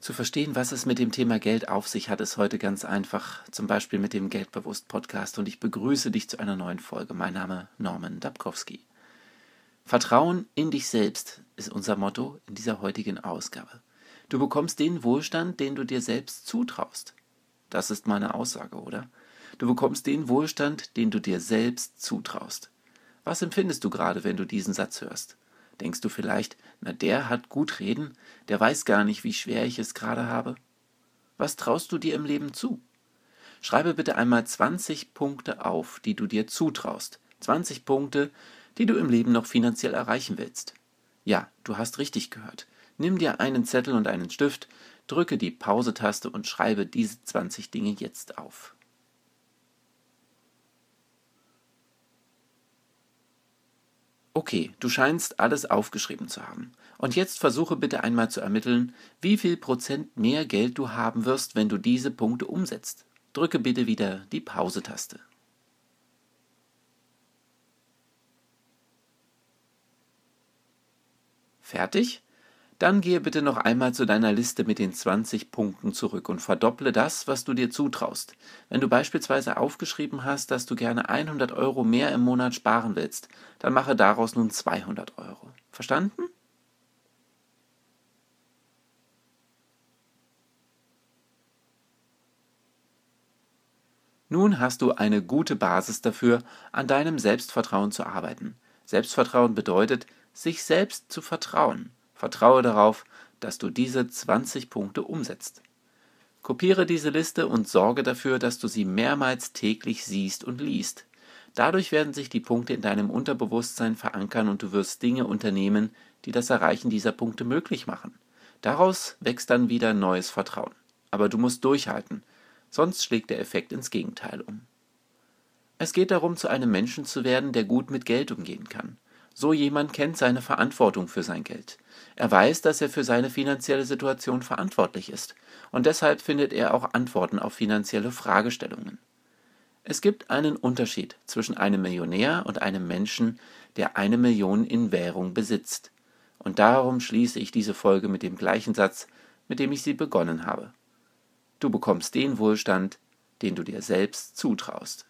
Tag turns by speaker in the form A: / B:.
A: Zu verstehen, was es mit dem Thema Geld auf sich hat, ist heute ganz einfach, zum Beispiel mit dem Geldbewusst Podcast und ich begrüße dich zu einer neuen Folge. Mein Name Norman Dabkowski. Vertrauen in dich selbst ist unser Motto in dieser heutigen Ausgabe. Du bekommst den Wohlstand, den du dir selbst zutraust. Das ist meine Aussage, oder? Du bekommst den Wohlstand, den du dir selbst zutraust. Was empfindest du gerade, wenn du diesen Satz hörst? Denkst du vielleicht, na der hat gut reden, der weiß gar nicht, wie schwer ich es gerade habe? Was traust du dir im Leben zu? Schreibe bitte einmal 20 Punkte auf, die du dir zutraust. 20 Punkte, die du im Leben noch finanziell erreichen willst. Ja, du hast richtig gehört. Nimm dir einen Zettel und einen Stift, drücke die Pause-Taste und schreibe diese 20 Dinge jetzt auf. Okay, du scheinst alles aufgeschrieben zu haben. Und jetzt versuche bitte einmal zu ermitteln, wie viel Prozent mehr Geld du haben wirst, wenn du diese Punkte umsetzt. Drücke bitte wieder die Pause-Taste. Fertig? Dann gehe bitte noch einmal zu deiner Liste mit den 20 Punkten zurück und verdopple das, was du dir zutraust. Wenn du beispielsweise aufgeschrieben hast, dass du gerne 100 Euro mehr im Monat sparen willst, dann mache daraus nun 200 Euro. Verstanden? Nun hast du eine gute Basis dafür, an deinem Selbstvertrauen zu arbeiten. Selbstvertrauen bedeutet, sich selbst zu vertrauen. Vertraue darauf, dass du diese 20 Punkte umsetzt. Kopiere diese Liste und sorge dafür, dass du sie mehrmals täglich siehst und liest. Dadurch werden sich die Punkte in deinem Unterbewusstsein verankern und du wirst Dinge unternehmen, die das Erreichen dieser Punkte möglich machen. Daraus wächst dann wieder neues Vertrauen. Aber du musst durchhalten, sonst schlägt der Effekt ins Gegenteil um. Es geht darum, zu einem Menschen zu werden, der gut mit Geld umgehen kann. So jemand kennt seine Verantwortung für sein Geld. Er weiß, dass er für seine finanzielle Situation verantwortlich ist, und deshalb findet er auch Antworten auf finanzielle Fragestellungen. Es gibt einen Unterschied zwischen einem Millionär und einem Menschen, der eine Million in Währung besitzt. Und darum schließe ich diese Folge mit dem gleichen Satz, mit dem ich sie begonnen habe. Du bekommst den Wohlstand, den du dir selbst zutraust.